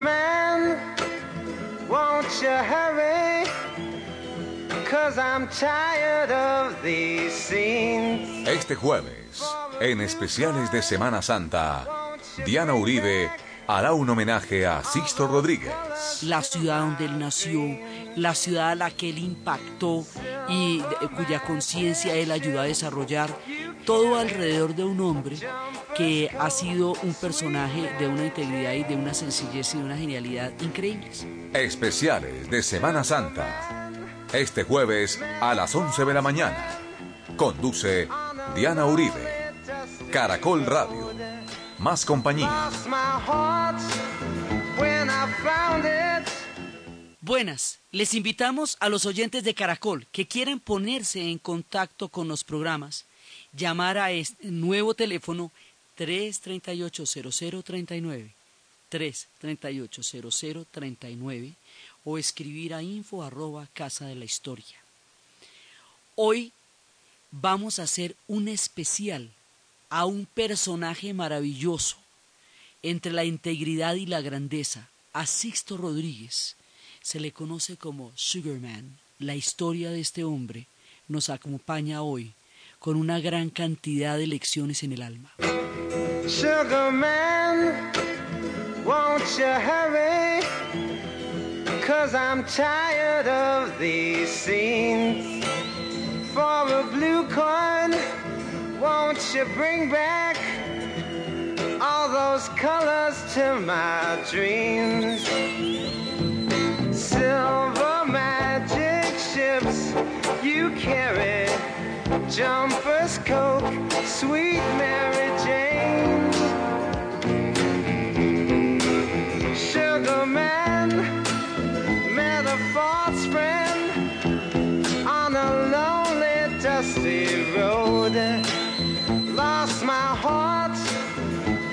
Man, won't you hurry? Cause I'm tired of these scenes. Este jueves, en especiales de Semana Santa, Diana Uribe hará un homenaje a Sixto Rodríguez. La ciudad donde él nació, la ciudad a la que él impactó y de- cuya conciencia él ayudó a desarrollar, todo alrededor de un hombre que ha sido un personaje de una integridad y de una sencillez y de una genialidad increíbles. Especiales de Semana Santa. Este jueves a las 11 de la mañana. Conduce Diana Uribe. Caracol Radio. Más compañía. Buenas, les invitamos a los oyentes de Caracol que quieren ponerse en contacto con los programas, llamar a este nuevo teléfono 338-0039, 338-0039 o escribir a info arroba casa de la historia. Hoy vamos a hacer un especial a un personaje maravilloso entre la integridad y la grandeza, a Sixto Rodríguez. Se le conoce como Sugarman. La historia de este hombre nos acompaña hoy con una gran cantidad de lecciones en el alma. Sugar man, won't you hurry? Cause I'm tired of these scenes. For a blue coin, won't you bring back all those colors to my dreams? Silver magic ships you carry, jumpers, coke, sweet Mary Jane. Sugar man met a false friend on a lonely, dusty road. Lost my heart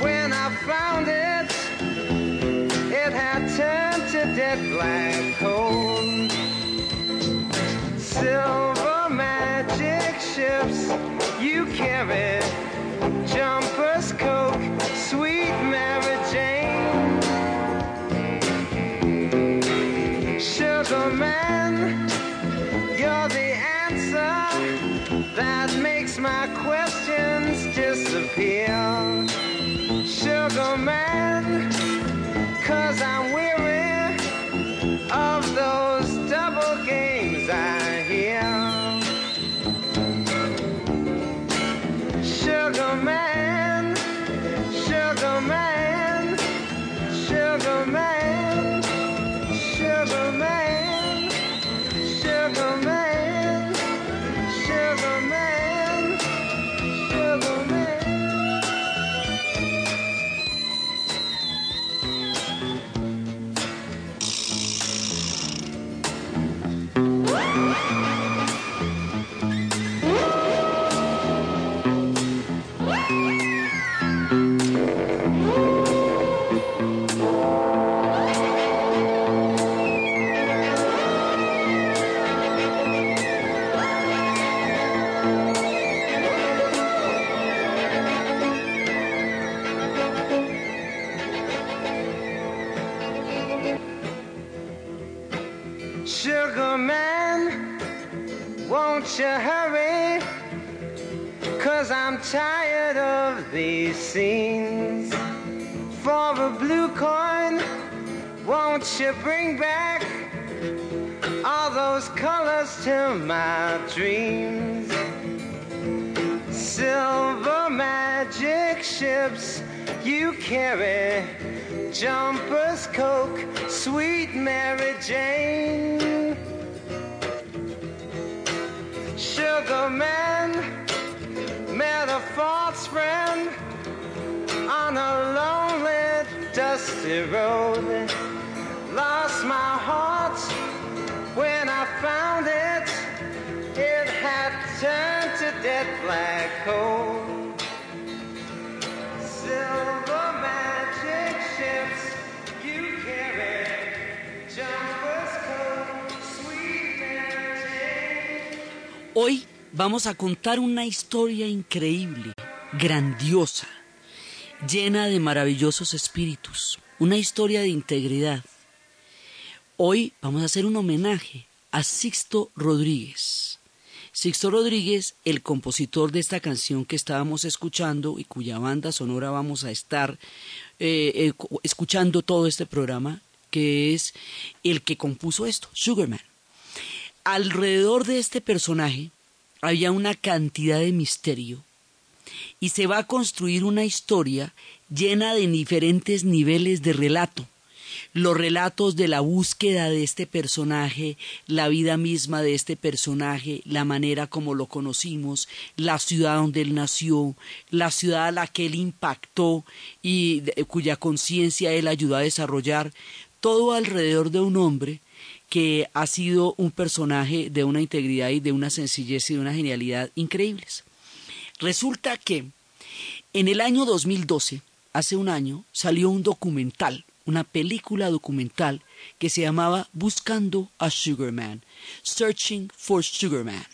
when I found it. It had turned to dead black coal. Silver ships you carry, jumpers, coke, sweet Mary Jane. Sugar man, you're the answer that makes my questions disappear. Sugar man, carry, jumpers, coke, sweet Mary Jane. Sugar man met a false friend on a lonely, dusty road. Lost my heart when I found it. It had turned to dead black coal. Vamos a contar una historia increíble, grandiosa, llena de maravillosos espíritus, una historia de integridad. Hoy vamos a hacer un homenaje a Sixto Rodríguez. Sixto Rodríguez, el compositor de esta canción que estábamos escuchando y cuya banda sonora vamos a estar eh, eh, escuchando todo este programa, que es el que compuso esto, Sugarman. Alrededor de este personaje había una cantidad de misterio y se va a construir una historia llena de diferentes niveles de relato. Los relatos de la búsqueda de este personaje, la vida misma de este personaje, la manera como lo conocimos, la ciudad donde él nació, la ciudad a la que él impactó y cuya conciencia él ayudó a desarrollar, todo alrededor de un hombre que ha sido un personaje de una integridad y de una sencillez y de una genialidad increíbles. Resulta que en el año 2012, hace un año, salió un documental, una película documental que se llamaba Buscando a Sugarman, Searching for Sugarman.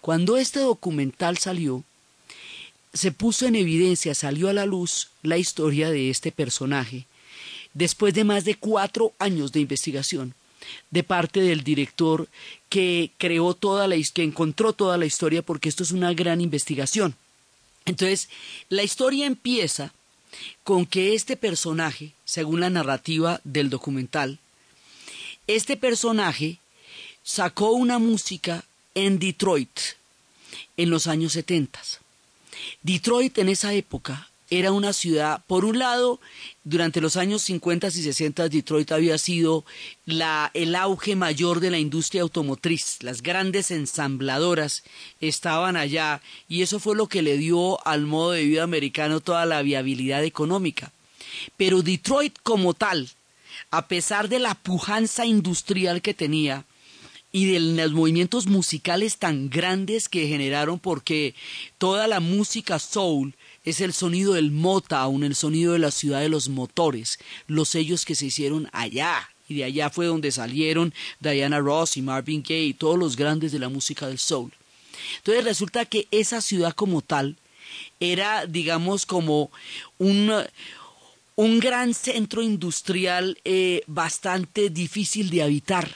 Cuando este documental salió, se puso en evidencia, salió a la luz la historia de este personaje después de más de cuatro años de investigación de parte del director que creó toda la que encontró toda la historia porque esto es una gran investigación. Entonces, la historia empieza con que este personaje, según la narrativa del documental, este personaje sacó una música en Detroit en los años 70. Detroit en esa época era una ciudad, por un lado, durante los años 50 y 60 Detroit había sido la, el auge mayor de la industria automotriz. Las grandes ensambladoras estaban allá y eso fue lo que le dio al modo de vida americano toda la viabilidad económica. Pero Detroit como tal, a pesar de la pujanza industrial que tenía, y de los movimientos musicales tan grandes que generaron porque toda la música soul es el sonido del Motown, el sonido de la ciudad de los motores, los sellos que se hicieron allá. Y de allá fue donde salieron Diana Ross y Marvin Gaye y todos los grandes de la música del soul. Entonces resulta que esa ciudad como tal era, digamos, como un, un gran centro industrial eh, bastante difícil de habitar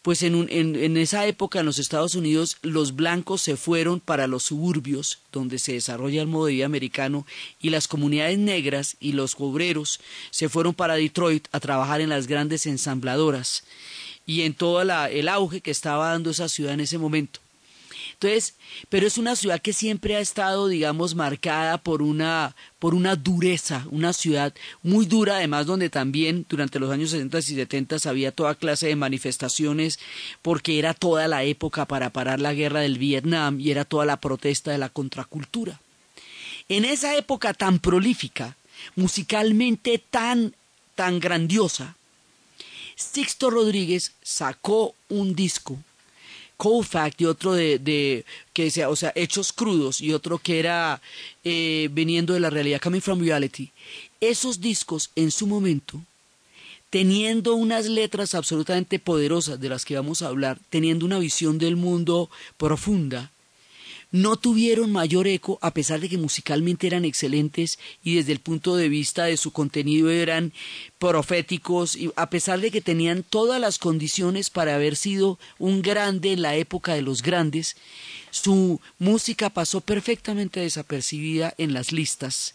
pues en, en, esa época en los Estados Unidos los blancos se fueron para los suburbios donde se desarrolla el modo de vida americano y las comunidades negras y los obreros se fueron para Detroit a trabajar en las grandes ensambladoras y en todo el auge que estaba dando esa ciudad en ese momento. Entonces, pero es una ciudad que siempre ha estado, digamos, marcada por una, por una dureza, una ciudad muy dura, además donde también durante los años 60 y 70 había toda clase de manifestaciones, porque era toda la época para parar la guerra del Vietnam y era toda la protesta de la contracultura. En esa época tan prolífica, musicalmente tan, tan grandiosa, Sixto Rodríguez sacó un disco Cold Fact y otro de, de que decía, o sea, hechos crudos y otro que era eh, viniendo de la realidad, Coming from Reality. Esos discos en su momento, teniendo unas letras absolutamente poderosas de las que vamos a hablar, teniendo una visión del mundo profunda, no tuvieron mayor eco a pesar de que musicalmente eran excelentes y desde el punto de vista de su contenido eran proféticos y a pesar de que tenían todas las condiciones para haber sido un grande en la época de los grandes, su música pasó perfectamente desapercibida en las listas,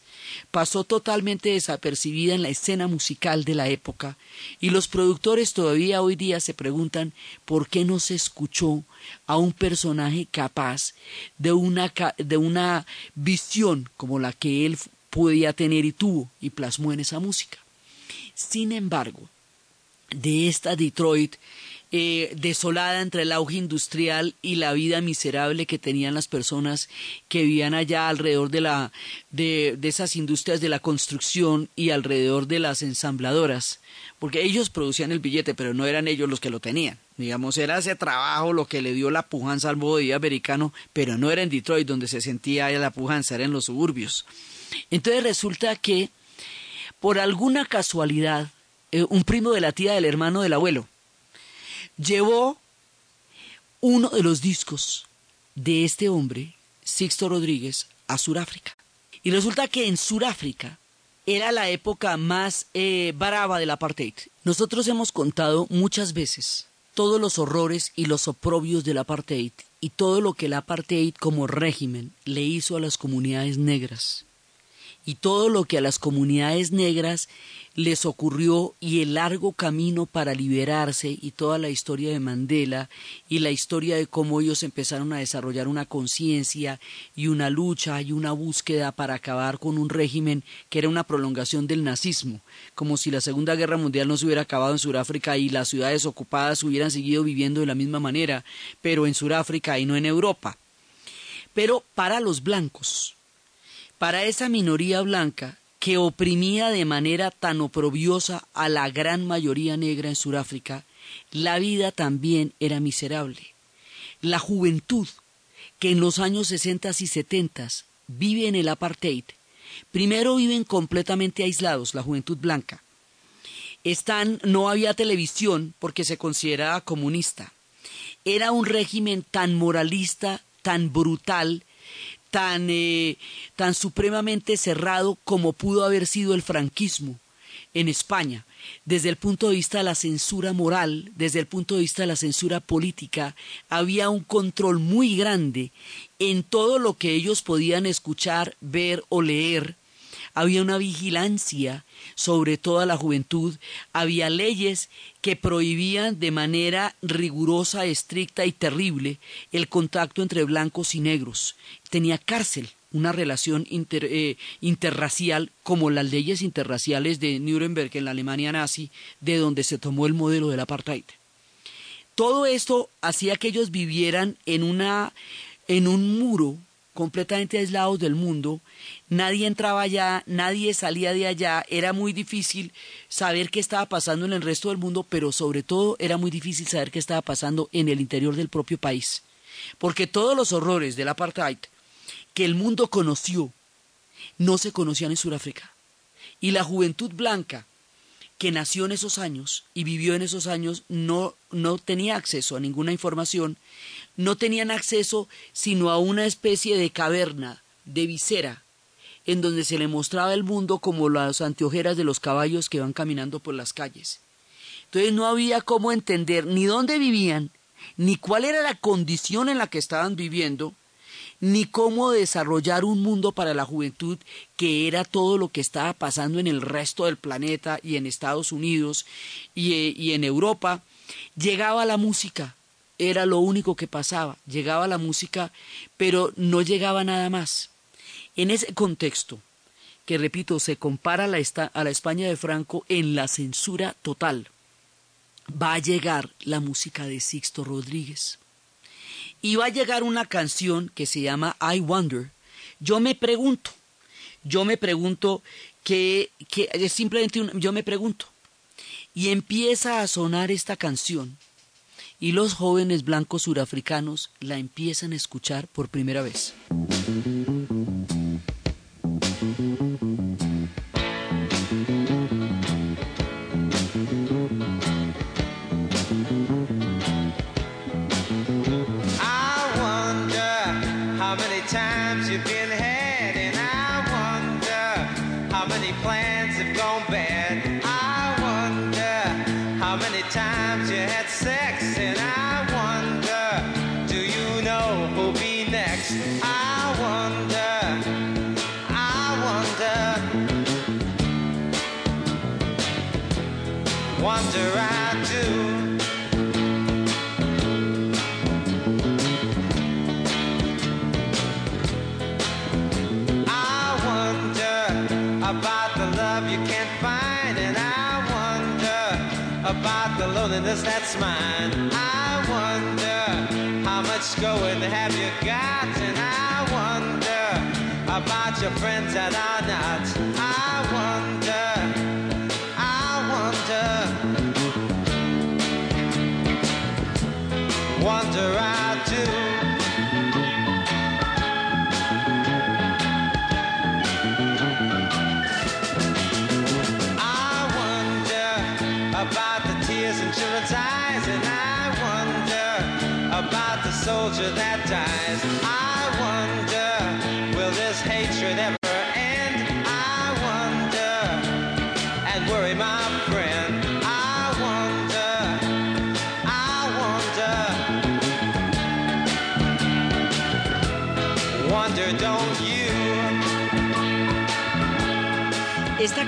pasó totalmente desapercibida en la escena musical de la época, y los productores todavía hoy día se preguntan por qué no se escuchó a un personaje capaz de una, de una visión como la que él podía tener y tuvo y plasmó en esa música. Sin embargo, de esta Detroit eh, desolada entre el auge industrial y la vida miserable que tenían las personas que vivían allá alrededor de, la, de, esas industrias de la construcción y alrededor de las ensambladoras, porque ellos producían el billete, pero no eran ellos los que lo tenían. Digamos, era ese trabajo lo que le dio la pujanza al modo de vida americano, pero no era en Detroit donde se sentía la pujanza, era en los suburbios. Entonces resulta que, por alguna casualidad, eh, un primo de la tía del hermano del abuelo, llevó uno de los discos de este hombre, Sixto Rodríguez, a Sudáfrica. Y resulta que en Sudáfrica era la época más eh, brava del apartheid. Nosotros hemos contado muchas veces todos los horrores y los oprobios del apartheid y todo lo que el apartheid como régimen le hizo a las comunidades negras y todo lo que a las comunidades negras les ocurrió y el largo camino para liberarse y toda la historia de Mandela y la historia de cómo ellos empezaron a desarrollar una conciencia y una lucha y una búsqueda para acabar con un régimen que era una prolongación del nazismo, como si la Segunda Guerra Mundial no se hubiera acabado en Sudáfrica y las ciudades ocupadas hubieran seguido viviendo de la misma manera, pero en Sudáfrica y no en Europa. Pero para los blancos, para esa minoría blanca que oprimía de manera tan oprobiosa a la gran mayoría negra en Sudáfrica, la vida también era miserable. La juventud, que en los años 60 y 70 vive en el apartheid, primero viven completamente aislados, la juventud blanca. Están, no había televisión porque se consideraba comunista. Era un régimen tan moralista, tan brutal, tan, eh, tan supremamente cerrado como pudo haber sido el franquismo en España, desde el punto de vista de la censura moral, desde el punto de vista de la censura política, había un control muy grande en todo lo que ellos podían escuchar, ver o leer había una vigilancia sobre toda la juventud, había leyes que prohibían de manera rigurosa, estricta y terrible el contacto entre blancos y negros. Tenía cárcel, una relación eh, interracial como las leyes interraciales de Nuremberg en la Alemania nazi, de donde se tomó el modelo del apartheid. Todo esto hacía que ellos vivieran en una en un muro completamente aislados del mundo, nadie entraba allá, nadie salía de allá, era muy difícil saber qué estaba pasando en el resto del mundo, pero sobre todo era muy difícil saber qué estaba pasando en el interior del propio país, porque todos los horrores del apartheid que el mundo conoció no se conocían en Sudáfrica. Y la juventud blanca que nació en esos años y vivió en esos años no, no tenía acceso a ninguna información, no tenían acceso sino a una especie de caverna, de visera, en donde se le mostraba el mundo como las anteojeras de los caballos que van caminando por las calles. Entonces no había cómo entender ni dónde vivían, ni cuál era la condición en la que estaban viviendo, ni cómo desarrollar un mundo para la juventud que era todo lo que estaba pasando en el resto del planeta y en Estados Unidos y, eh, y en Europa. Llegaba la música, era lo único que pasaba, llegaba la música, pero no llegaba nada más. En ese contexto, que repito, se compara a la España de Franco en la censura total, va a llegar la música de Sixto Rodríguez y va a llegar una canción que se llama I Wonder. Yo me pregunto, yo me pregunto que, que es simplemente un, yo me pregunto. Y empieza a sonar esta canción y los jóvenes blancos surafricanos la empiezan a escuchar por primera vez. plans have gone bad. Have you got, and I wonder about your friends not. I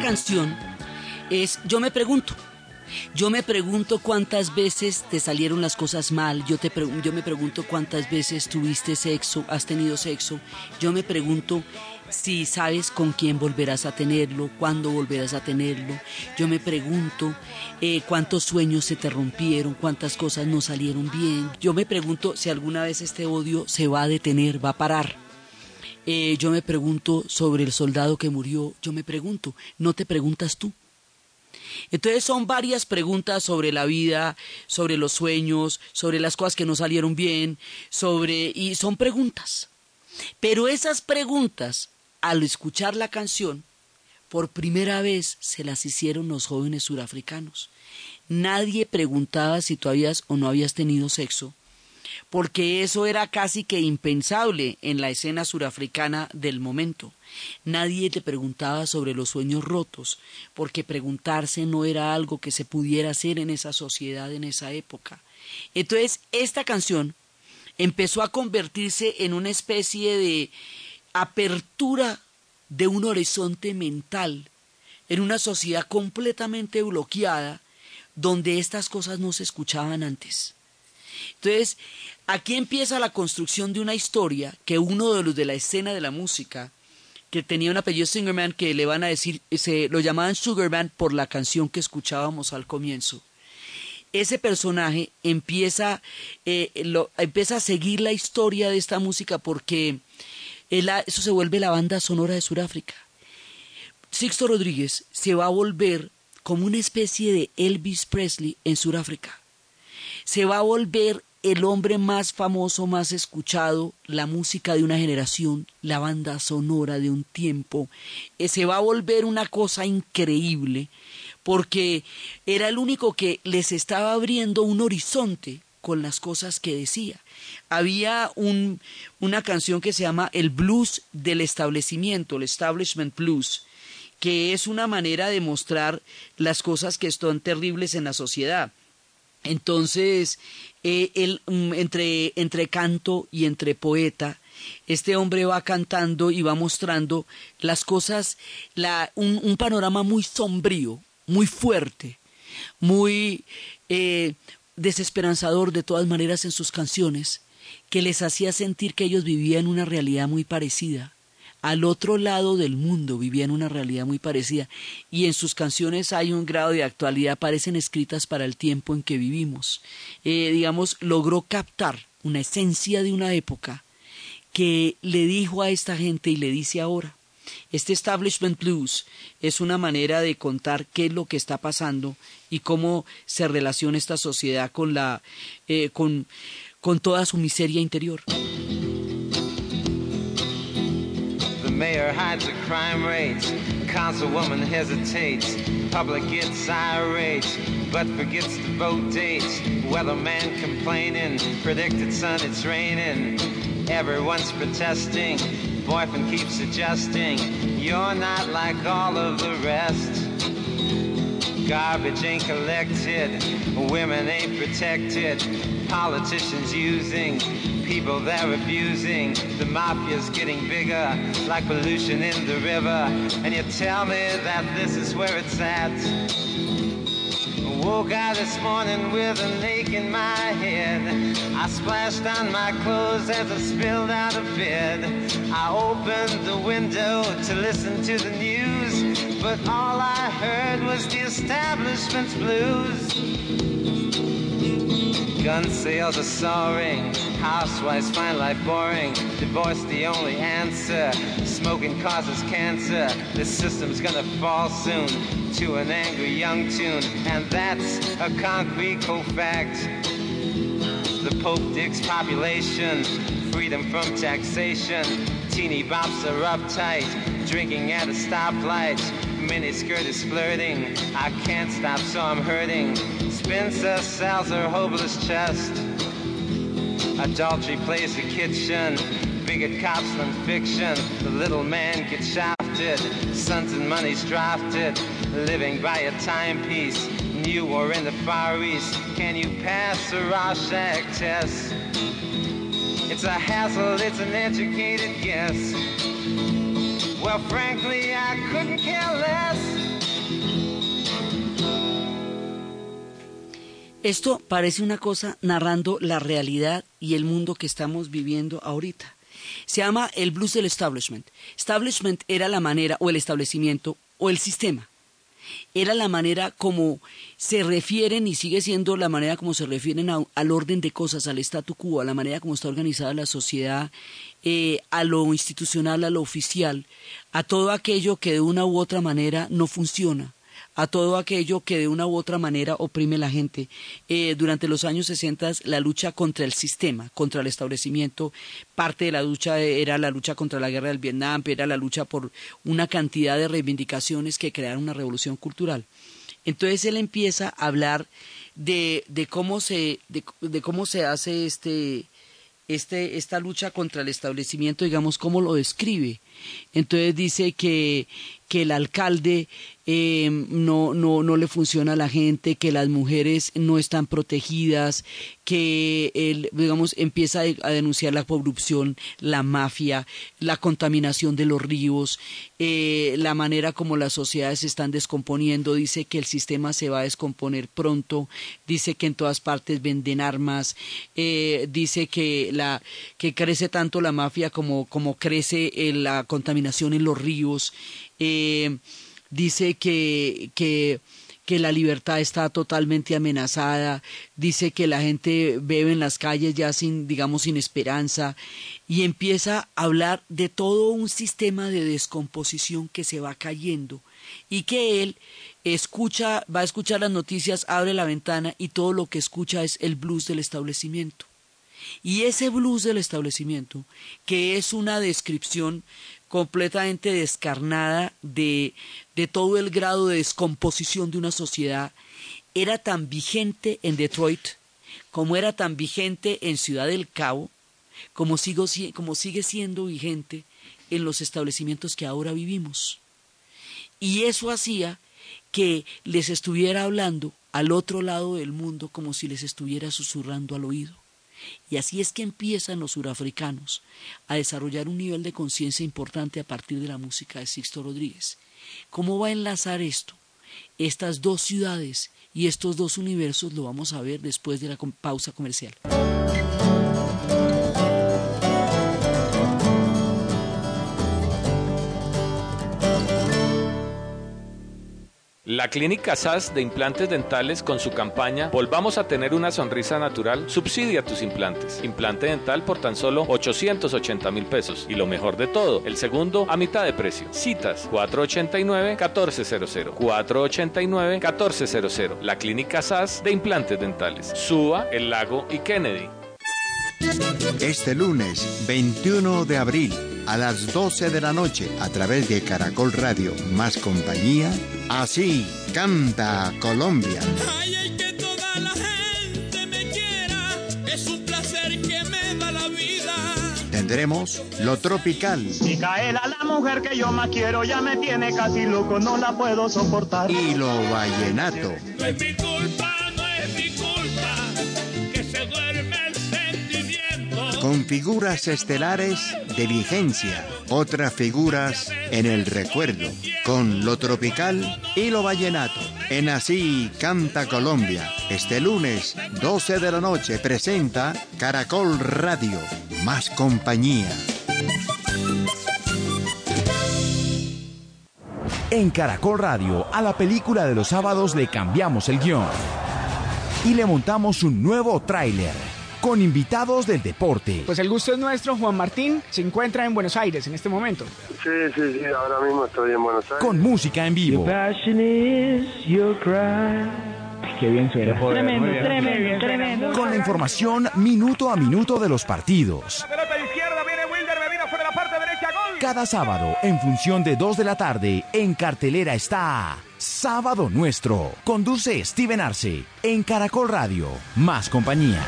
canción es Yo me pregunto. Yo me pregunto cuántas veces te salieron las cosas mal, yo, te yo me pregunto cuántas veces tuviste sexo, has tenido sexo, yo me pregunto si sabes con quién volverás a tenerlo, cuándo volverás a tenerlo. Yo me pregunto eh, cuántos sueños se te rompieron, cuántas cosas no salieron bien. Yo me pregunto si alguna vez este odio se va a detener, va a parar. Eh, yo me pregunto sobre el soldado que murió. Yo me pregunto, ¿no te preguntas tú? Entonces son varias preguntas sobre la vida, sobre los sueños, sobre las cosas que no salieron bien, sobre y son preguntas. Pero esas preguntas, al escuchar la canción, por primera vez se las hicieron los jóvenes surafricanos. Nadie preguntaba si tú habías o no habías tenido sexo porque eso era casi que impensable en la escena surafricana del momento. Nadie te preguntaba sobre los sueños rotos, porque preguntarse no era algo que se pudiera hacer en esa sociedad en esa época. Entonces, esta canción empezó a convertirse en una especie de apertura de un horizonte mental en una sociedad completamente bloqueada donde estas cosas no se escuchaban antes. Entonces, aquí empieza la construcción de una historia que uno de los de la escena de la música, que tenía un apellido Singerman, que le van a decir, se lo llamaban Sugarman por la canción que escuchábamos al comienzo. Ese personaje empieza, eh, empieza a seguir la historia de esta música porque eso se vuelve la banda sonora de Sudáfrica. Sixto Rodríguez se va a volver como una especie de Elvis Presley en Sudáfrica se va a volver el hombre más famoso, más escuchado, la música de una generación, la banda sonora de un tiempo. Eh, se va a volver una cosa increíble porque era el único que les estaba abriendo un horizonte con las cosas que decía. Había un, una canción que se llama El blues del establecimiento, el establishment blues, que es una manera de mostrar las cosas que están terribles en la sociedad. Entonces, eh, mm, entre, entre canto y entre poeta, este hombre va cantando y va mostrando las cosas, la, un, un panorama muy sombrío, muy fuerte, muy eh, desesperanzador de todas maneras en sus canciones, que les hacía sentir que ellos vivían una realidad muy parecida al otro lado del mundo vivían una realidad muy parecida y en sus canciones hay un grado de actualidad, parecen escritas para el tiempo en que vivimos. Eh, digamos, logró captar una esencia de una época que le dijo a esta gente y le dice ahora. Este establishment blues es una manera de contar qué es lo que está pasando y cómo se relaciona esta sociedad con la eh, con, con toda su miseria interior. Mayor hides the crime rates. Councilwoman hesitates. Public gets irate, but forgets to vote dates. Weatherman complaining. Predicted sun, it's raining. Everyone's protesting. Boyfriend keeps suggesting. You're not like all of the rest. Garbage ain't collected. Women ain't protected. Politicians using people they're abusing. The mafia's getting bigger, like pollution in the river. And you tell me that this is where it's at. Woke out this morning with an ache in my head. I splashed on my clothes as I spilled out of bed. I opened the window to listen to the news, but all I heard was the establishment's blues. Gun sales are soaring, housewives find life boring, divorce the only answer, smoking causes cancer, this system's gonna fall soon to an angry young tune, and that's a concrete cold fact. The Pope digs population, freedom from taxation, teeny bops are uptight, drinking at a stoplight, miniskirt is flirting, I can't stop so I'm hurting, Spencer sells her hopeless chest. Adultery plays the kitchen. Bigger cops than fiction. The little man gets shafted. Sons and money's drafted. Living by a timepiece. New or in the Far East. Can you pass a Rorschach test? It's a hassle, it's an educated guess. Well, frankly, I couldn't. Esto parece una cosa narrando la realidad y el mundo que estamos viviendo ahorita. Se llama el blues del establishment. Establishment era la manera, o el establecimiento, o el sistema. Era la manera como se refieren y sigue siendo la manera como se refieren al orden de cosas, al statu quo, a la manera como está organizada la sociedad, eh, a lo institucional, a lo oficial, a todo aquello que de una u otra manera no funciona a todo aquello que de una u otra manera oprime la gente. Eh, durante los años 60 la lucha contra el sistema, contra el establecimiento, parte de la lucha era la lucha contra la guerra del Vietnam, era la lucha por una cantidad de reivindicaciones que crearon una revolución cultural. Entonces él empieza a hablar de, de cómo se de, de cómo se hace este este, esta lucha contra el establecimiento, digamos, cómo lo describe. Entonces dice que, que el alcalde eh, no, no, no le funciona a la gente, que las mujeres no están protegidas, que digamos, empieza a denunciar la corrupción, la mafia, la contaminación de los ríos, eh, la manera como las sociedades se están descomponiendo, dice que el sistema se va a descomponer pronto, dice que en todas partes venden armas, eh, dice que, la, que crece tanto la mafia como, como crece la contaminación en los ríos dice que, que, que la libertad está totalmente amenazada, dice que la gente bebe en las calles ya sin, digamos, sin esperanza, y empieza a hablar de todo un sistema de descomposición que se va cayendo, y que él escucha, va a escuchar las noticias, abre la ventana y todo lo que escucha es el blues del establecimiento. Y ese blues del establecimiento, que es una descripción completamente descarnada de, de todo el grado de descomposición de una sociedad, era tan vigente en Detroit como era tan vigente en Ciudad del Cabo, como, sigo, como sigue siendo vigente en los establecimientos que ahora vivimos. Y eso hacía que les estuviera hablando al otro lado del mundo como si les estuviera susurrando al oído. Y así es que empiezan los surafricanos a desarrollar un nivel de conciencia importante a partir de la música de Sixto Rodríguez. ¿Cómo va a enlazar esto? Estas dos ciudades y estos dos universos lo vamos a ver después de la pausa comercial. La Clínica SAS de Implantes Dentales con su campaña Volvamos a tener una sonrisa natural subsidia tus implantes. Implante dental por tan solo 880 mil pesos. Y lo mejor de todo, el segundo a mitad de precio. Citas 489-1400. 489-1400. La Clínica SAS de Implantes Dentales. Suba, El Lago y Kennedy. Este lunes, 21 de abril, a las 12 de la noche, a través de Caracol Radio Más Compañía, así canta Colombia. Ay, que toda la gente me quiera, es un placer que me da la vida. Tendremos lo tropical. Micaela, la mujer que yo más quiero, ya me tiene casi loco, no la puedo soportar. Y lo vallenato. No es mi culpa, Con figuras estelares de vigencia, otras figuras en el recuerdo, con lo tropical y lo vallenato. En Así Canta Colombia, este lunes 12 de la noche presenta Caracol Radio, más compañía. En Caracol Radio, a la película de los sábados le cambiamos el guion y le montamos un nuevo tráiler con invitados del deporte. Pues el gusto es nuestro, Juan Martín se encuentra en Buenos Aires en este momento. Sí, sí, sí, ahora mismo estoy en Buenos Aires. Con música en vivo. Qué bien suena. Tremendo, tremendo, tremendo. Con la información minuto a minuto de los partidos. pelota izquierda, viene Wilder, me vino por la parte derecha, gol. Cada sábado, en función de 2 de la tarde, en cartelera está Sábado Nuestro. Conduce Steven Arce en Caracol Radio. Más compañía.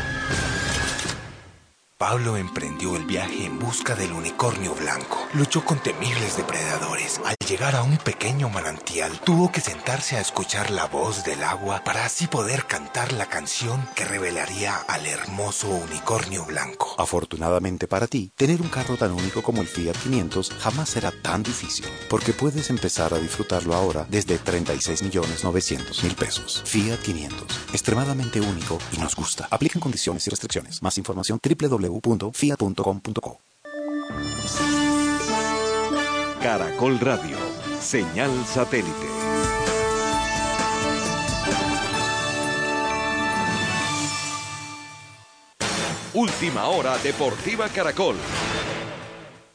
Pablo emprendió el viaje en busca del unicornio blanco. Luchó con temibles depredadores. Al llegar a un pequeño manantial, tuvo que sentarse a escuchar la voz del agua para así poder cantar la canción que revelaría al hermoso unicornio blanco. Afortunadamente para ti, tener un carro tan único como el Fiat 500 jamás será tan difícil, porque puedes empezar a disfrutarlo ahora desde 36 millones 900 mil pesos. Fiat 500, extremadamente único y nos gusta. Aplican condiciones y restricciones. Más información www www.fiat.com.co. Caracol Radio, señal satélite. Última hora Deportiva Caracol.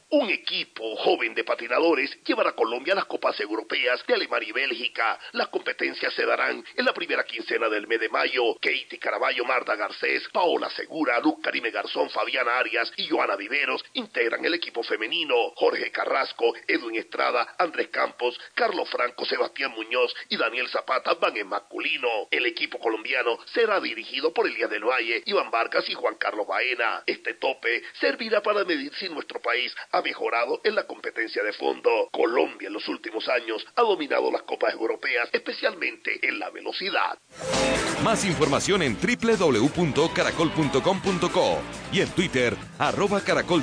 Un equipo joven de patinadores llevará a Colombia a las Copas Europeas de Alemania y Bélgica. Las competencias se darán en la primera quincena del mes de mayo. Katie Caraballo, Marta Garcés, Paola Segura, Luz Karime Garzón, Fabiana Arias y Joana Viveros integran el equipo femenino. Jorge Carrasco, Edwin Estrada, Andrés Campos, Carlos Franco, Sebastián Muñoz y Daniel Zapata van en masculino. El equipo colombiano será dirigido por Elías del Valle, Iván Vargas y Juan Carlos Baena. Este tope servirá para medir si nuestro país ha mejorado en la competencia de fondo. Colombia en los últimos años ha dominado las copas europeas, especialmente en la velocidad. Más información en www.caracol.com.co y en Twitter, arroba Caracol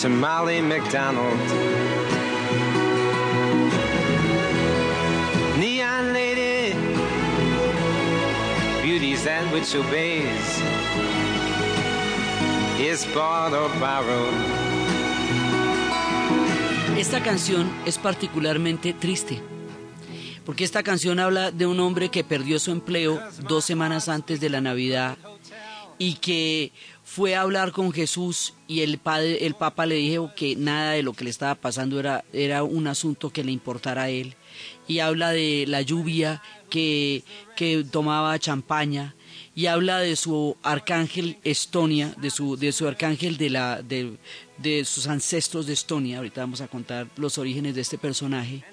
To Molly McDonald. Neon lady, beauty's that which obeys, is bought or borrowed. Esta canción es particularmente triste, porque esta canción habla de un hombre que perdió su empleo dos semanas antes de la Navidad y que fue a hablar con Jesús y el, padre, el Papa le dijo que nada de lo que le estaba pasando era, era un asunto que le importara a él. Y habla de la lluvia que, que tomaba champaña y habla de su arcángel Estonia, de su, de su arcángel de, la, de, de sus ancestros de Estonia. Ahorita vamos a contar los orígenes de este personaje.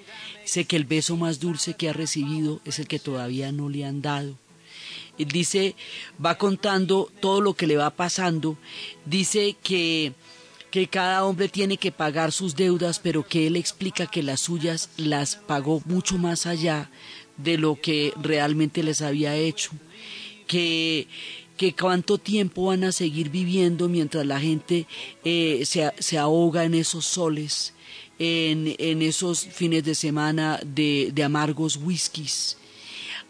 Dice que el beso más dulce que ha recibido es el que todavía no le han dado dice, va contando todo lo que le va pasando, dice que, que cada hombre tiene que pagar sus deudas, pero que él explica que las suyas las pagó mucho más allá de lo que realmente les había hecho, que, que cuánto tiempo van a seguir viviendo mientras la gente eh, se, se, ahoga en esos soles, en, en esos fines de semana de, de amargos whiskies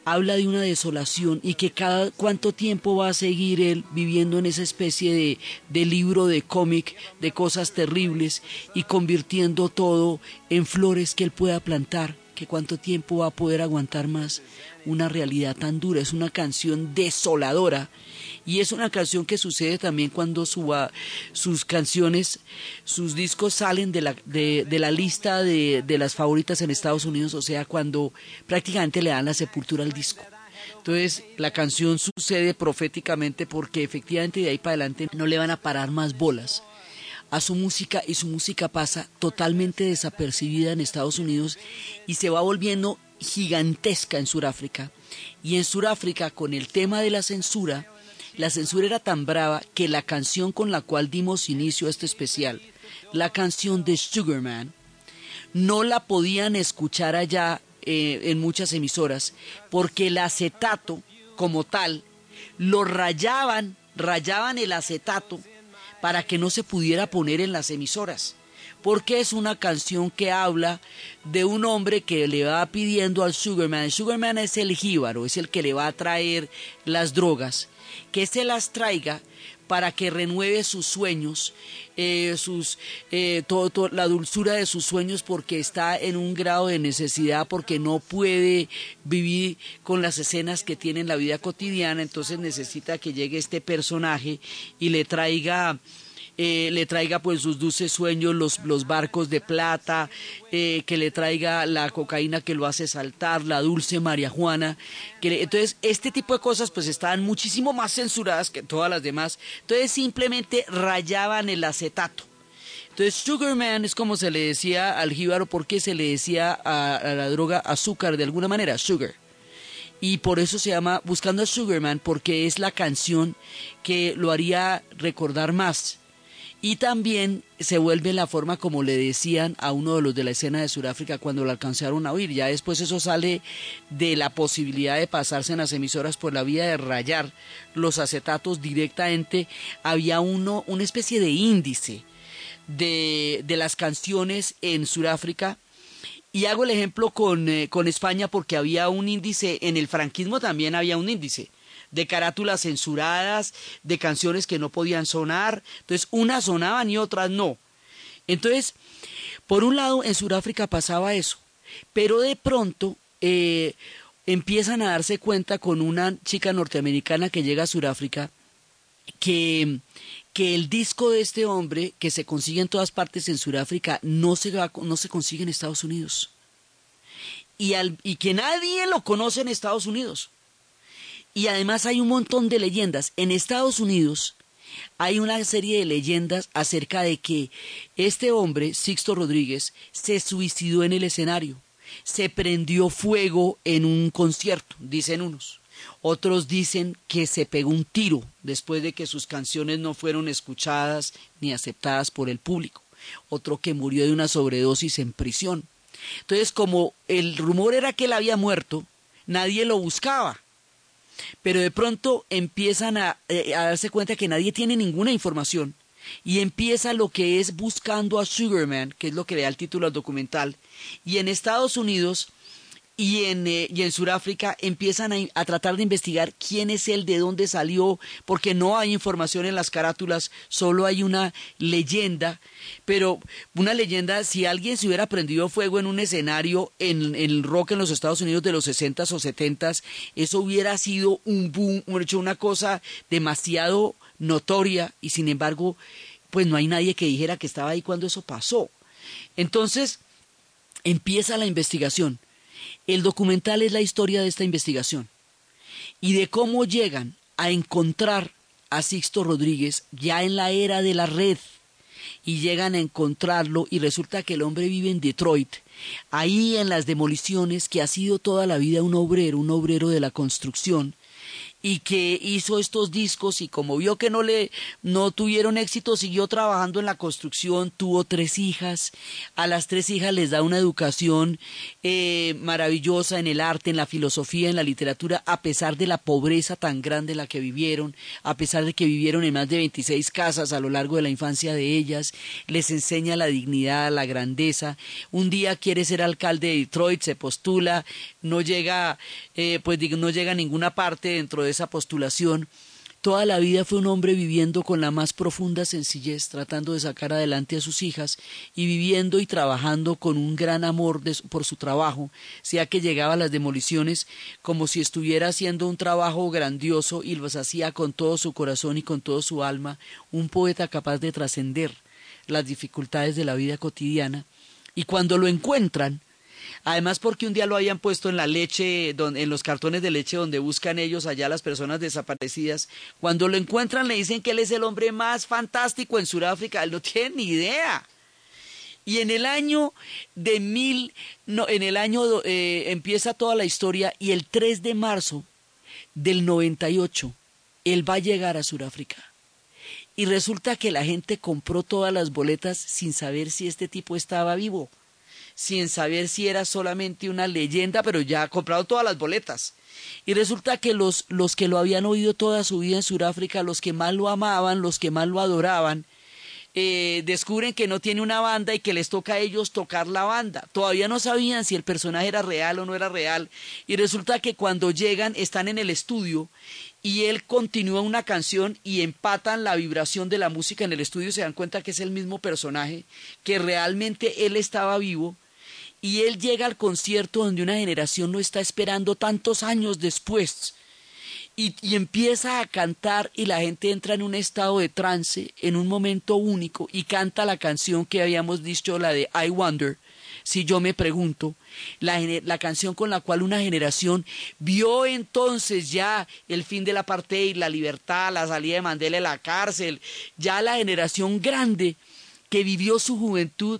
habla de una desolación y que cada cuánto tiempo va a seguir él viviendo en esa especie de, libro de cómic de cosas terribles y convirtiendo todo en flores que él pueda plantar que cuánto tiempo va a poder aguantar más una realidad tan dura. Es una canción desoladora y es una canción que sucede también cuando sus canciones, sus discos salen de la, de, la lista de, de las favoritas en Estados Unidos, o sea, cuando prácticamente le dan la sepultura al disco. Entonces la canción sucede proféticamente porque efectivamente de ahí para adelante no le van a parar más bolas a su música y su música pasa totalmente desapercibida en Estados Unidos y se va volviendo gigantesca en Sudáfrica. Y en Sudáfrica, con el tema de la censura, la censura era tan brava que la canción con la cual dimos inicio a este especial, la canción de Sugarman, no la podían escuchar allá eh, en muchas emisoras porque el acetato como tal lo rayaban, rayaban el acetato para que no se pudiera poner en las emisoras, porque es una canción que habla de un hombre que le va pidiendo al Sugarman, el Sugarman es el jíbaro, es el que le va a traer las drogas, que se las traiga para que renueve sus sueños, eh, sus, eh, todo, la dulzura de sus sueños porque está en un grado de necesidad, porque no puede vivir con las escenas que tiene en la vida cotidiana, entonces necesita que llegue este personaje y le traiga eh, le traiga pues sus dulces sueños, los, los barcos de plata, eh, que le traiga la cocaína que lo hace saltar, la dulce María Juana. Que entonces, este tipo de cosas pues estaban muchísimo más censuradas que todas las demás. Entonces simplemente rayaban el acetato. Entonces, Sugarman es como se le decía al jíbaro, porque se le decía a, a, la droga azúcar de alguna manera, sugar. Y por eso se llama Buscando a Sugarman, porque es la canción que lo haría recordar más y también se vuelve la forma como le decían a uno de los de la escena de Sudáfrica cuando lo alcanzaron a oír. Ya después eso sale de la posibilidad de pasarse en las emisoras por la vía de rayar los acetatos directamente. Había uno, una especie de índice de, de las canciones en Sudáfrica. Y hago el ejemplo con, eh, con España porque había un índice, en el franquismo también había un índice de carátulas censuradas, de canciones que no podían sonar. Entonces, unas sonaban y otras no. Entonces, por un lado, en Sudáfrica pasaba eso, pero de pronto eh, empiezan a darse cuenta con una chica norteamericana que llega a Sudáfrica que, que el disco de este hombre, que se consigue en todas partes en Sudáfrica, no se, no se consigue en Estados Unidos. Y, al, y que nadie lo conoce en Estados Unidos. Y además hay un montón de leyendas. En Estados Unidos hay una serie de leyendas acerca de que este hombre, Sixto Rodríguez, se suicidó en el escenario. Se prendió fuego en un concierto, dicen unos. Otros dicen que se pegó un tiro después de que sus canciones no fueron escuchadas ni aceptadas por el público. Otro que murió de una sobredosis en prisión. Entonces, como el rumor era que él había muerto, nadie lo buscaba pero de pronto empiezan eh, a, darse cuenta que nadie tiene ninguna información. Y empieza lo que es buscando a Sugarman, que es lo que le da el título al documental, y en Estados Unidos y en, eh, y en Sudáfrica empiezan a, tratar de investigar quién es él, de dónde salió, porque no hay información en las carátulas, solo hay una leyenda, pero una leyenda, si alguien se hubiera prendido fuego en un escenario en, el rock en los Estados Unidos de los 60s o 70s, eso hubiera sido un boom, hecho una cosa demasiado notoria y sin embargo, pues no hay nadie que dijera que estaba ahí cuando eso pasó. Entonces, empieza la investigación el documental es la historia de esta investigación y de cómo llegan a encontrar a Sixto Rodríguez ya en la era de la red y llegan a encontrarlo y resulta que el hombre vive en Detroit, ahí en las demoliciones, que ha sido toda la vida un obrero, un obrero de la construcción, y que hizo estos discos y como vio que no le no tuvieron éxito siguió trabajando en la construcción tuvo tres hijas. A las tres hijas les da una educación eh, maravillosa en el arte en la filosofía en la literatura a pesar de la pobreza tan grande en la que vivieron a pesar de que vivieron en más de 26 casas a lo largo de la infancia de ellas les enseña la dignidad la grandeza. Un día quiere ser alcalde de Detroit se postula no llega eh, pues no llega a ninguna parte dentro de esa postulación Toda la vida fue un hombre viviendo con la más profunda sencillez, tratando de sacar adelante a sus hijas y viviendo y trabajando con un gran amor por su trabajo, sea que llegaba a las demoliciones como si estuviera haciendo un trabajo grandioso y los hacía con todo su corazón y con todo su alma, un poeta capaz de trascender las dificultades de la vida cotidiana, y cuando lo encuentran, Además, porque un día lo habían puesto en la leche, en los cartones de leche donde buscan ellos allá las personas desaparecidas. Cuando lo encuentran le dicen que él es el hombre más fantástico en Sudáfrica. Él no tiene ni idea. Y en el año de mil, no, en el año eh, empieza toda la historia y el 3 de marzo del 98 él va a llegar a Sudáfrica. Y resulta que la gente compró todas las boletas sin saber si este tipo estaba vivo sin saber si era solamente una leyenda, pero ya ha comprado todas las boletas. Y resulta que los, los que lo habían oído toda su vida en Sudáfrica, los que más lo amaban, los que más lo adoraban, eh, descubren que no tiene una banda y que les toca a ellos tocar la banda. Todavía no sabían si el personaje era real o no era real. Y resulta que cuando llegan están en el estudio y él continúa una canción y empatan la vibración de la música en el estudio se dan cuenta que es el mismo personaje, que realmente él estaba vivo y él llega al concierto donde una generación lo está esperando tantos años después. Y, empieza a cantar y la gente entra en un estado de trance en un momento único y canta la canción que habíamos dicho, la de I Wonder, si yo me pregunto, la, la, canción con la cual una generación vio entonces ya el fin de la y la libertad, la salida de Mandela de la cárcel, ya la generación grande que vivió su juventud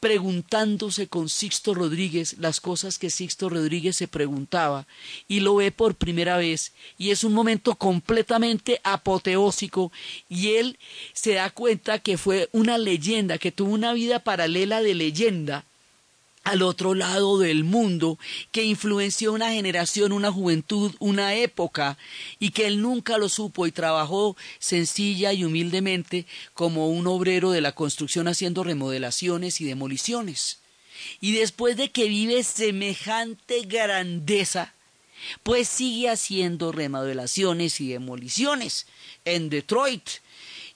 preguntándose con Sixto Rodríguez las cosas que Sixto Rodríguez se preguntaba y lo ve por primera vez y es un momento completamente apoteósico y él se da cuenta que fue una leyenda, que tuvo una vida paralela de leyenda al otro lado del mundo, que influenció una generación, una juventud, una época, y que él nunca lo supo y trabajó sencilla y humildemente como un obrero de la construcción haciendo remodelaciones y demoliciones. Y después de que vive semejante grandeza, pues sigue haciendo remodelaciones y demoliciones en Detroit.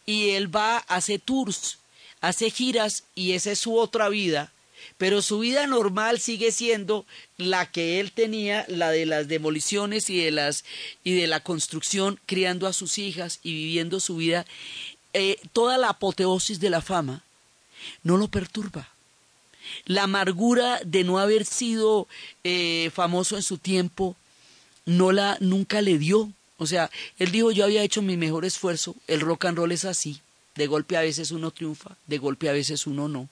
Y él va, hace tours, hace giras y esa es su otra vida pero su vida normal sigue siendo la que él tenía, la de las demoliciones y de las y de la construcción, criando a sus hijas y viviendo su vida. Eh, toda la apoteosis de la fama no lo perturba. La amargura de no haber sido eh, famoso en su tiempo no la nunca le dio. O sea, él dijo yo había hecho mi mejor esfuerzo. El rock and roll es así. De golpe a veces uno triunfa, de golpe a veces uno no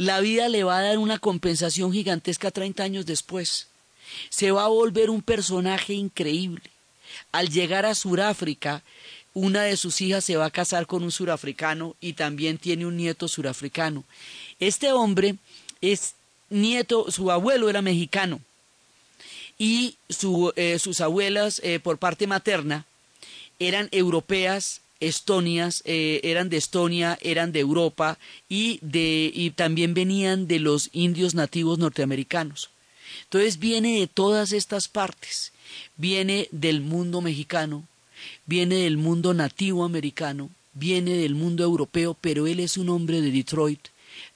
la vida le va a dar una compensación gigantesca 30 años después. Se va a volver un personaje increíble. Al llegar a Suráfrica, una de sus hijas se va a casar con un surafricano y también tiene un nieto surafricano. Este hombre es nieto, su abuelo era mexicano y eh, sus abuelas eh, por parte materna eran europeas estonias, eh, eran de Estonia, eran de Europa y, de, y también venían de los indios nativos norteamericanos. Entonces viene de todas estas partes, viene del mundo mexicano, viene del mundo nativo americano, viene del mundo europeo, pero él es un hombre de Detroit,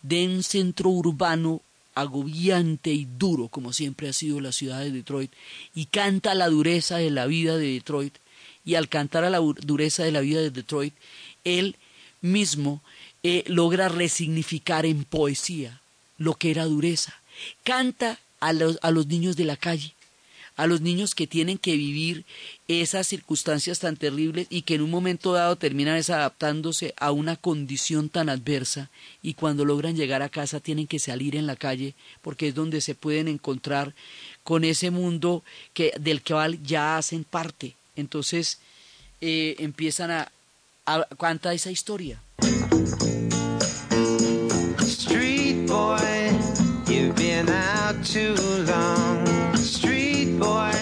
de un centro urbano agobiante y duro, como siempre ha sido la ciudad de Detroit, y canta la dureza de la vida de Detroit, y al cantar a la dureza de la vida de Detroit, él mismo eh, logra resignificar en poesía lo que era dureza. Canta a los, a los niños de la calle, a los niños que tienen que vivir esas circunstancias tan terribles y que en un momento dado terminan desadaptándose a una condición tan adversa y cuando logran llegar a casa tienen que salir en la calle porque es donde se pueden encontrar con ese mundo que, del cual ya hacen parte entonces eh, empiezan a, a esa historia. Street boy, you've been out too long. Street boy,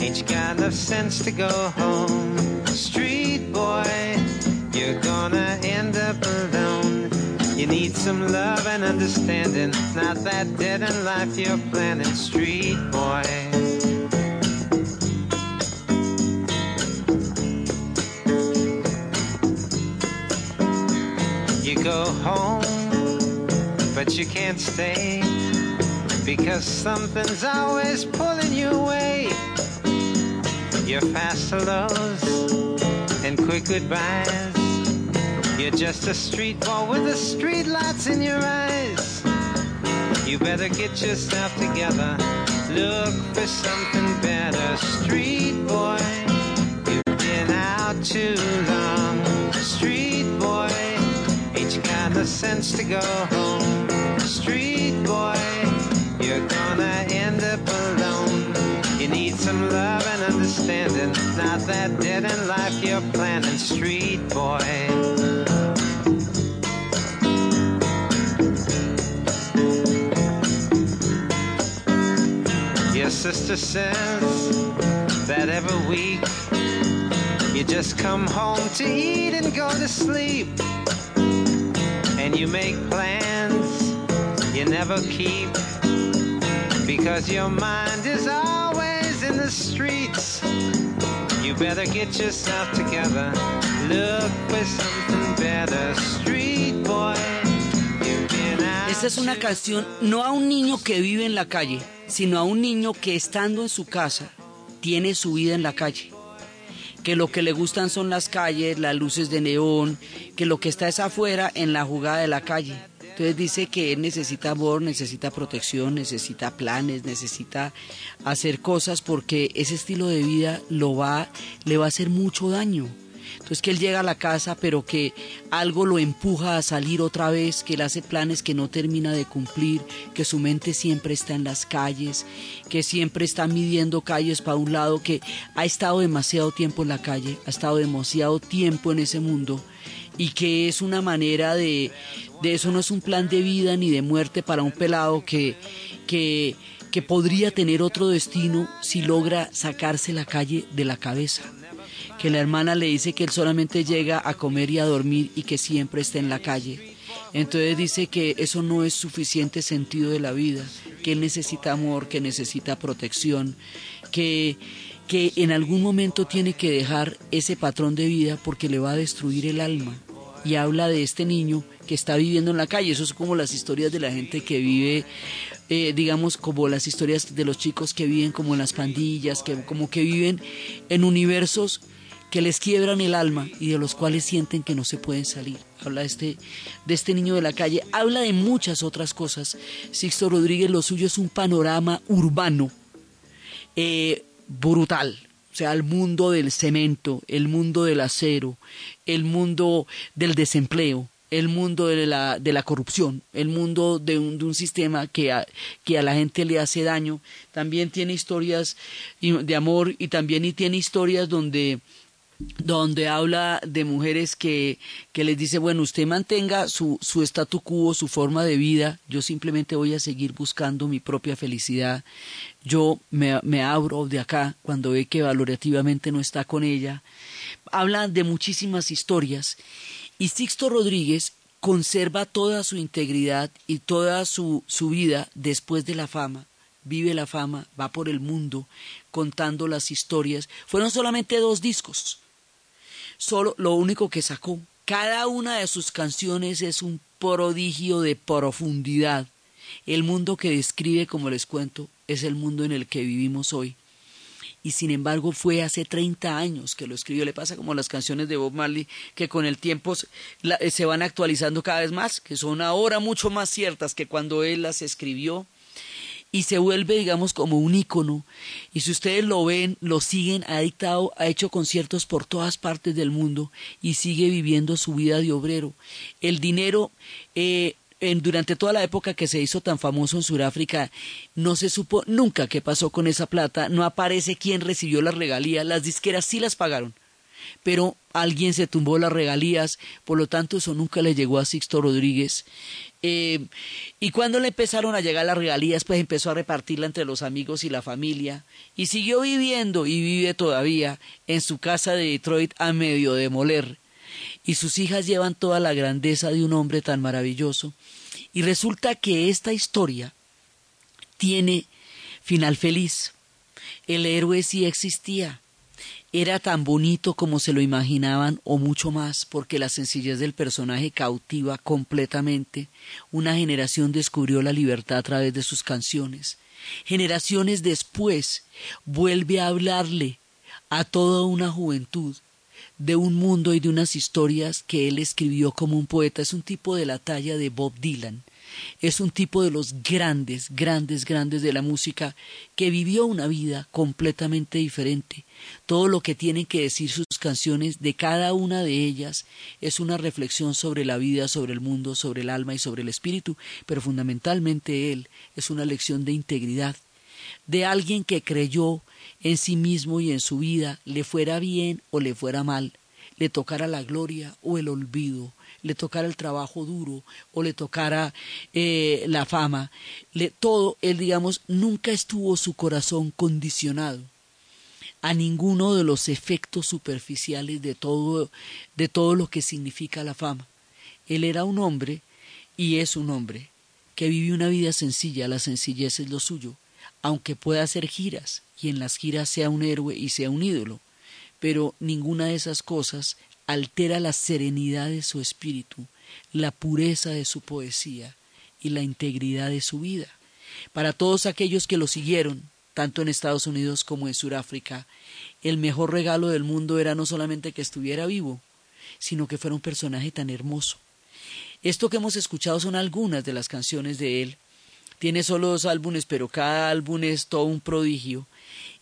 ain't you got enough sense to go home? Street boy, you're gonna end up alone. You need some love and understanding, not that dead in life you're planning. Street boy. Go home, but you can't stay because something's always pulling you away. Your fast hellos and quick goodbyes. You're just a street boy with the street lights in your eyes. You better get yourself together. Look for something better, street boy. You've been out too long, the sense to go home, street boy? You're gonna end up alone. You need some love and understanding, not that dead end life you're planning, street boy. Your sister says that every week you just come home to eat and go to sleep. And you make plans you never keep because your mind is always in the streets. You better get yourself together. Look for something better, street boy. Esta es una canción no a un niño que vive en la calle, sino a un niño que estando en su casa tiene su vida en la calle. Que lo que le gustan son las calles, las luces de neón, que lo que está es afuera en la jugada de la calle. Entonces dice que él necesita amor, necesita protección, necesita planes, necesita hacer cosas porque ese estilo de vida lo va, le va a hacer mucho daño. Entonces que él llega a la casa, pero que algo lo empuja a salir otra vez, que él hace planes que no termina de cumplir, que su mente siempre está en las calles, que siempre está midiendo calles para un lado, que ha estado demasiado tiempo en la calle, ha estado demasiado tiempo en ese mundo y que es una manera de, de eso no es un plan de vida ni de muerte para un pelado que, que, que podría tener otro destino si logra sacarse la calle de la cabeza que la hermana le dice que él solamente llega a comer y a dormir y que siempre está en la calle. Entonces dice que eso no es suficiente sentido de la vida, que él necesita amor, que necesita protección, que, que en algún momento tiene que dejar ese patrón de vida porque le va a destruir el alma. Y habla de este niño que está viviendo en la calle. Eso es como las historias de la gente que vive eh, digamos, como las historias de los chicos que viven como en las pandillas, que como que viven en universos que les quiebran el alma y de los cuales sienten que no se pueden salir. Habla de este, de este niño de la calle, habla de muchas otras cosas. Sixto Rodríguez, lo suyo es un panorama urbano eh, brutal. O sea, el mundo del cemento, el mundo del acero, el mundo del desempleo, el mundo de la, de la corrupción, el mundo de un, sistema que a, que a la gente le hace daño. También tiene historias de amor y también tiene historias donde donde habla de mujeres que, que les dice, bueno, usted mantenga su, su statu quo, su forma de vida, yo simplemente voy a seguir buscando mi propia felicidad, yo me, me abro de acá cuando ve que valorativamente no está con ella. Habla de muchísimas historias y Sixto Rodríguez conserva toda su integridad y toda su, su vida después de la fama. Vive la fama, va por el mundo contando las historias. Fueron solamente dos discos. Solo lo único que sacó. Cada una de sus canciones es un prodigio de profundidad. El mundo que describe, como les cuento, es el mundo en el que vivimos hoy y sin embargo fue hace 30 años que lo escribió. Le pasa como las canciones de Bob Marley que con el tiempo eh, se van actualizando cada vez más, que son ahora mucho más ciertas que cuando él las escribió y se vuelve, digamos, como un ícono. Y si ustedes lo ven, lo siguen, ha dictado, ha hecho conciertos por todas partes del mundo y sigue viviendo su vida de obrero. El dinero eh, durante toda la época que se hizo tan famoso en Sudáfrica, no se supo nunca qué pasó con esa plata, no aparece quién recibió las regalías, las disqueras sí las pagaron, pero alguien se tumbó las regalías, por lo tanto eso nunca le llegó a Sixto Rodríguez. Eh, y cuando le empezaron a llegar las regalías, pues empezó a repartirla entre los amigos y la familia, y siguió viviendo y vive todavía en su casa de Detroit a medio demoler y sus hijas llevan toda la grandeza de un hombre tan maravilloso. Y resulta que esta historia tiene final feliz. El héroe sí existía. Era tan bonito como se lo imaginaban o mucho más, porque la sencillez del personaje cautiva completamente. Una generación descubrió la libertad a través de sus canciones. Generaciones después vuelve a hablarle a toda una juventud de un mundo y de unas historias que él escribió como un poeta. Es un tipo de la talla de Bob Dylan es un tipo de los grandes, grandes, grandes de la música que vivió una vida completamente diferente. Todo lo que tienen que decir sus canciones, de cada una de ellas, es una reflexión sobre la vida, sobre el mundo, sobre el alma y sobre el espíritu, pero fundamentalmente él es una lección de integridad, de alguien que creyó en sí mismo y en su vida, le fuera bien o le fuera mal, le tocara la gloria o el olvido, le tocara el trabajo duro o le tocara eh, la fama, le, todo, él digamos, nunca estuvo su corazón condicionado a ninguno de los efectos superficiales de todo, de todo lo que significa la fama. Él era un hombre y es un hombre que vive una vida sencilla, la sencillez es lo suyo, aunque pueda hacer giras y en las giras sea un héroe y sea un ídolo, pero ninguna de esas cosas altera la serenidad de su espíritu, la pureza de su poesía y la integridad de su vida. Para todos aquellos que lo siguieron, tanto en Estados Unidos como en Sudáfrica, el mejor regalo del mundo era no solamente que estuviera vivo, sino que fuera un personaje tan hermoso. Esto que hemos escuchado son algunas de las canciones de él. Tiene solo dos álbumes, pero cada álbum es todo un prodigio.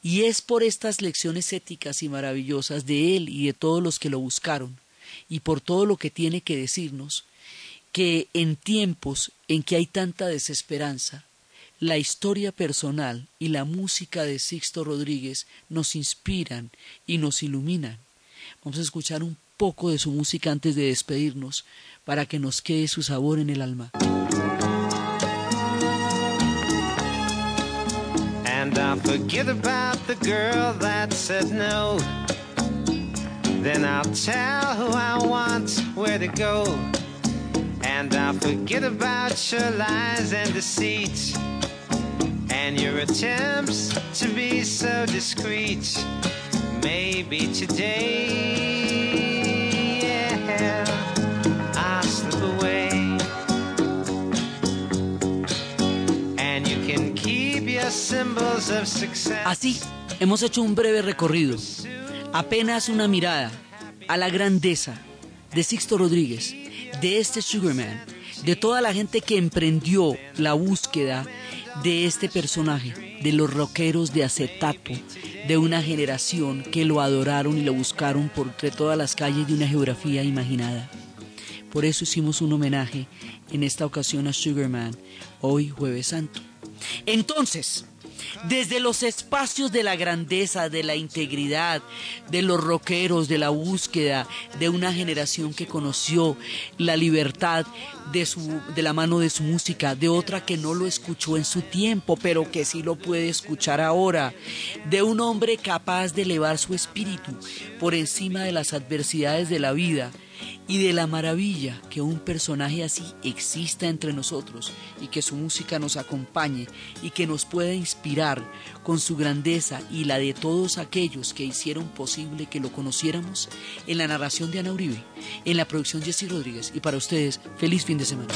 Y es por estas lecciones éticas y maravillosas de él y de todos los que lo buscaron, y por todo lo que tiene que decirnos, que en tiempos en que hay tanta desesperanza, la historia personal y la música de Sixto Rodríguez nos inspiran y nos iluminan. Vamos a escuchar un poco de su música antes de despedirnos para que nos quede su sabor en el alma. And I'll forget about the girl that said no. Then I'll tell who I want where to go. And I'll forget about your lies and deceit. And your attempts to be so discreet. Maybe today, Así, hemos hecho un breve recorrido, apenas una mirada a la grandeza de Sixto Rodríguez, de este Sugarman, de toda la gente que emprendió la búsqueda de este personaje, de los rockeros de acetato, de una generación que lo adoraron y lo buscaron por entre todas las calles de una geografía imaginada. Por eso hicimos un homenaje en esta ocasión a Sugarman, hoy jueves santo. Entonces, desde los espacios de la grandeza, de la integridad, de los rockeros, de la búsqueda de una generación que conoció la libertad de, su, de la mano de su música, de otra que no lo escuchó en su tiempo, pero que sí lo puede escuchar ahora, de un hombre capaz de elevar su espíritu por encima de las adversidades de la vida y de la maravilla que un personaje así exista entre nosotros y que su música nos acompañe y que nos pueda inspirar con su grandeza y la de todos aquellos que hicieron posible que lo conociéramos en la narración de Ana Uribe, en la producción Jessy Rodríguez y para ustedes feliz fin de semana.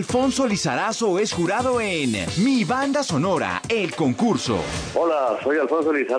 Alfonso Lizarazo es jurado en Mi Banda Sonora, el concurso. Hola, soy Alfonso Lizarazo.